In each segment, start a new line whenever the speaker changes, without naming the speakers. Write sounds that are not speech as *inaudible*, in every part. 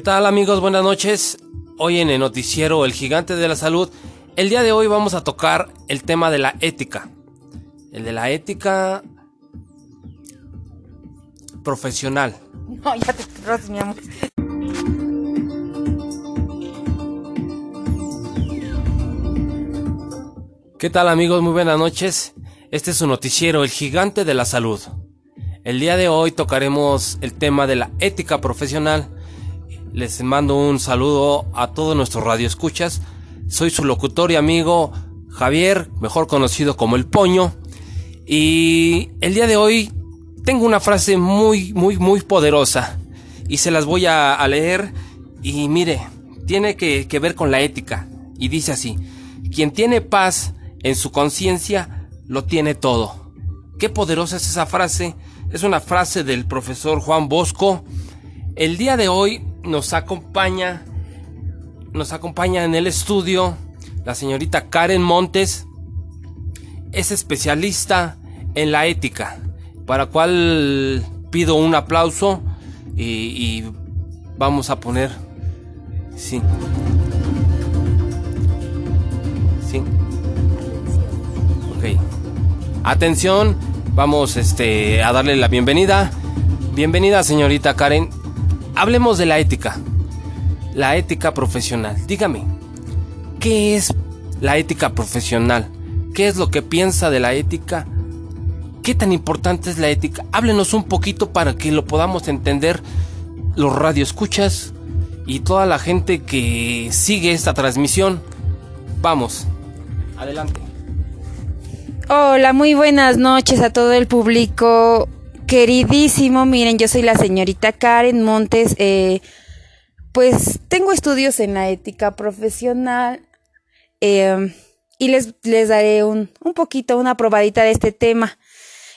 ¿Qué tal amigos? Buenas noches. Hoy en el noticiero El Gigante de la Salud, el día de hoy vamos a tocar el tema de la ética. El de la ética profesional. *laughs*
No, ya te cerras, mi amor.
¿Qué tal amigos? Muy buenas noches. Este es su noticiero El Gigante de la Salud. El día de hoy tocaremos el tema de la ética profesional les mando un saludo a todos nuestros radioescuchas. Soy su locutor y amigo Javier, mejor conocido como El Poño. Y el día de hoy tengo una frase muy, muy, muy poderosa. Y se las voy a, leer. Y mire, tiene que, que ver con la ética. Y dice así, quien tiene paz en su conciencia, lo tiene todo. Qué poderosa es esa frase. Es una frase del profesor Juan Bosco. El día de hoy nos acompaña, nos acompaña en el estudio la señorita Karen Montes, es especialista en la ética, para cual pido un aplauso y, vamos a poner, sí, sí, ok, atención, vamos este a darle la bienvenida, bienvenida señorita Karen, hablemos de la ética. La ética profesional. Dígame, ¿qué es la ética profesional? ¿Qué es lo que piensa de la ética? ¿Qué tan importante es la ética? Háblenos un poquito para que lo podamos entender los radioescuchas y toda la gente que sigue esta transmisión. Vamos, adelante.
Hola, muy buenas noches a todo el público queridísimo, miren, yo soy la señorita Karen Montes, eh, pues tengo estudios en la ética profesional eh, y les, les daré un, un poquito, una probadita de este tema.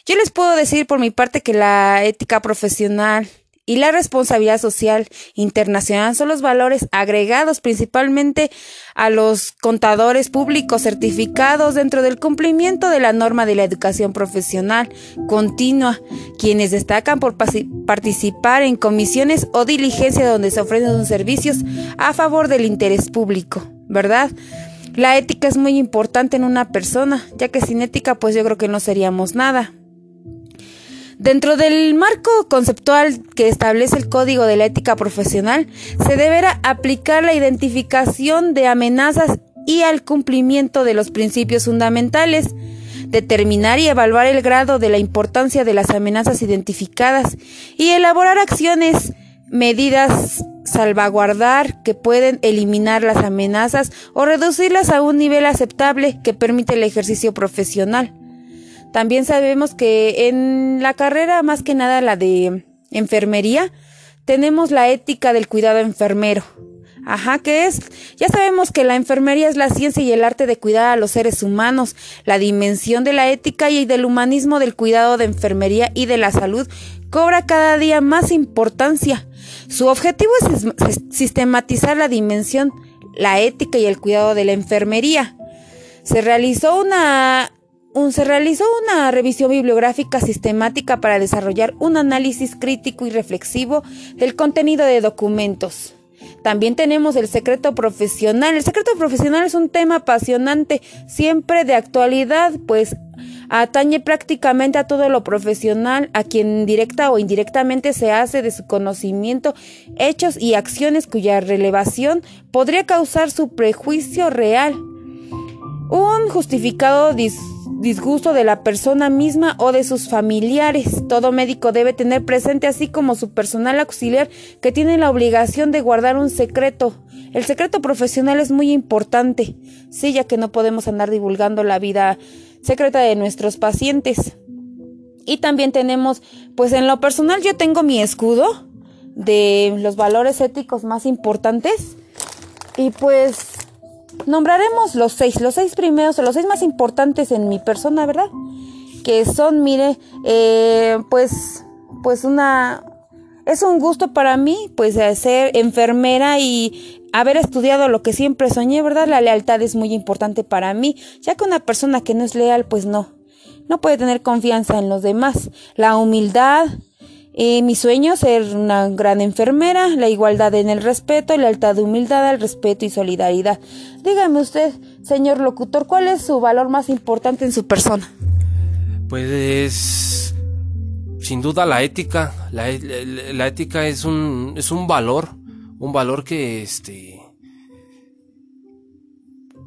Yo les puedo decir por mi parte que la ética profesional y la responsabilidad social internacional son los valores agregados principalmente a los contadores públicos certificados dentro del cumplimiento de la norma de la educación profesional continua, quienes destacan por participar en comisiones o diligencia donde se ofrecen servicios a favor del interés público, ¿verdad? La ética es muy importante en una persona, ya que sin ética pues yo creo que no seríamos nada. Dentro del marco conceptual que establece el Código de la Ética Profesional, se deberá aplicar la identificación de amenazas y al cumplimiento de los principios fundamentales, determinar y evaluar el grado de la importancia de las amenazas identificadas y elaborar acciones, medidas, salvaguardar que pueden eliminar las amenazas o reducirlas a un nivel aceptable que permite el ejercicio profesional. También sabemos que en la carrera, más que nada la de enfermería, tenemos la ética del cuidado enfermero. Ajá, ¿qué es? Ya sabemos que la enfermería es la ciencia y el arte de cuidar a los seres humanos. La dimensión de la ética y del humanismo del cuidado de enfermería y de la salud cobra cada día más importancia. Su objetivo es sistematizar la dimensión, la ética y el cuidado de la enfermería. Se realizó una se realizó una revisión bibliográfica sistemática para desarrollar un análisis crítico y reflexivo del contenido de documentos. También tenemos el secreto profesional. El secreto profesional es un tema apasionante, siempre de actualidad, pues atañe prácticamente a todo lo profesional, a quien directa o indirectamente se hace de su conocimiento, hechos y acciones cuya relevación podría causar su prejuicio real. Un justificado disgusto de la persona misma o de sus familiares. Todo médico debe tener presente, así como su personal auxiliar, que tiene la obligación de guardar un secreto. El secreto profesional es muy importante, sí, ya que no podemos andar divulgando la vida secreta de nuestros pacientes. Y también tenemos, pues en lo personal yo tengo mi escudo de los valores éticos más importantes. Y pues nombraremos los seis, los seis primeros, los seis más importantes en mi persona, ¿verdad? Que son, mire, eh, pues, pues una, es un gusto para mí, pues, ser enfermera y haber estudiado lo que siempre soñé, ¿verdad? La lealtad es muy importante para mí, ya que una persona que no es leal, pues no, no puede tener confianza en los demás. La humildad Y mi sueño ser una gran enfermera, la igualdad en el respeto, lealtad, humildad al respeto y solidaridad. Dígame usted, señor locutor, ¿cuál es su valor más importante en su persona?
Pues sin duda la ética. La, la, ética es un, es un valor, un valor que este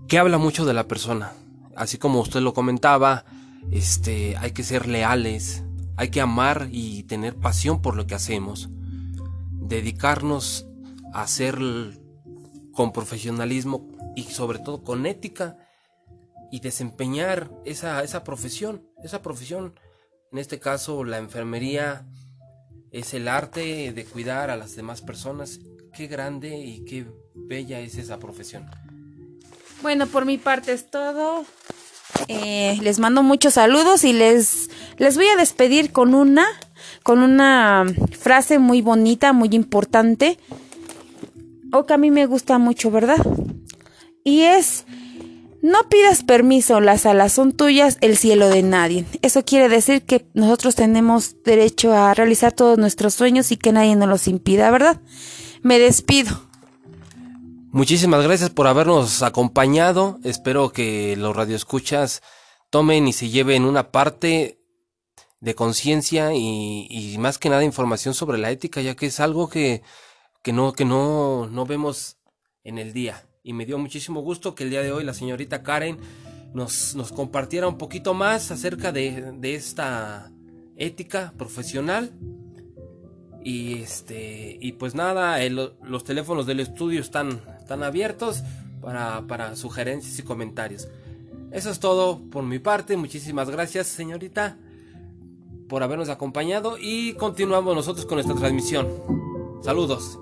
que habla mucho de la persona. Así como usted lo comentaba, este hay que ser leales, hay que amar y tener pasión por lo que hacemos. Dedicarnos a hacer con profesionalismo y sobre todo con ética y desempeñar esa, esa profesión. Esa profesión, en este caso la enfermería, es el arte de cuidar a las demás personas. Qué grande y qué bella es esa profesión.
Bueno, por mi parte es todo. Eh, les mando muchos saludos y les, les voy a despedir con una, con una frase muy bonita, muy importante, o que a mí me gusta mucho, ¿verdad? Y es, no pidas permiso, las alas son tuyas, el cielo de nadie. Eso quiere decir que nosotros tenemos derecho a realizar todos nuestros sueños y que nadie nos los impida, ¿verdad? Me despido.
Muchísimas gracias por habernos acompañado. Espero que los radioescuchas tomen y se lleven una parte de conciencia y, más que nada información sobre la ética, ya que es algo que, que, no, que no, no vemos en el día. Y me dio muchísimo gusto que el día de hoy la señorita Karen nos, nos compartiera un poquito más acerca de, de esta ética profesional y este y pues nada, los teléfonos del estudio están, están abiertos para, para sugerencias y comentarios. Eso es todo por mi parte. Muchísimas gracias, señorita, por habernos acompañado y continuamos nosotros con esta transmisión. Saludos.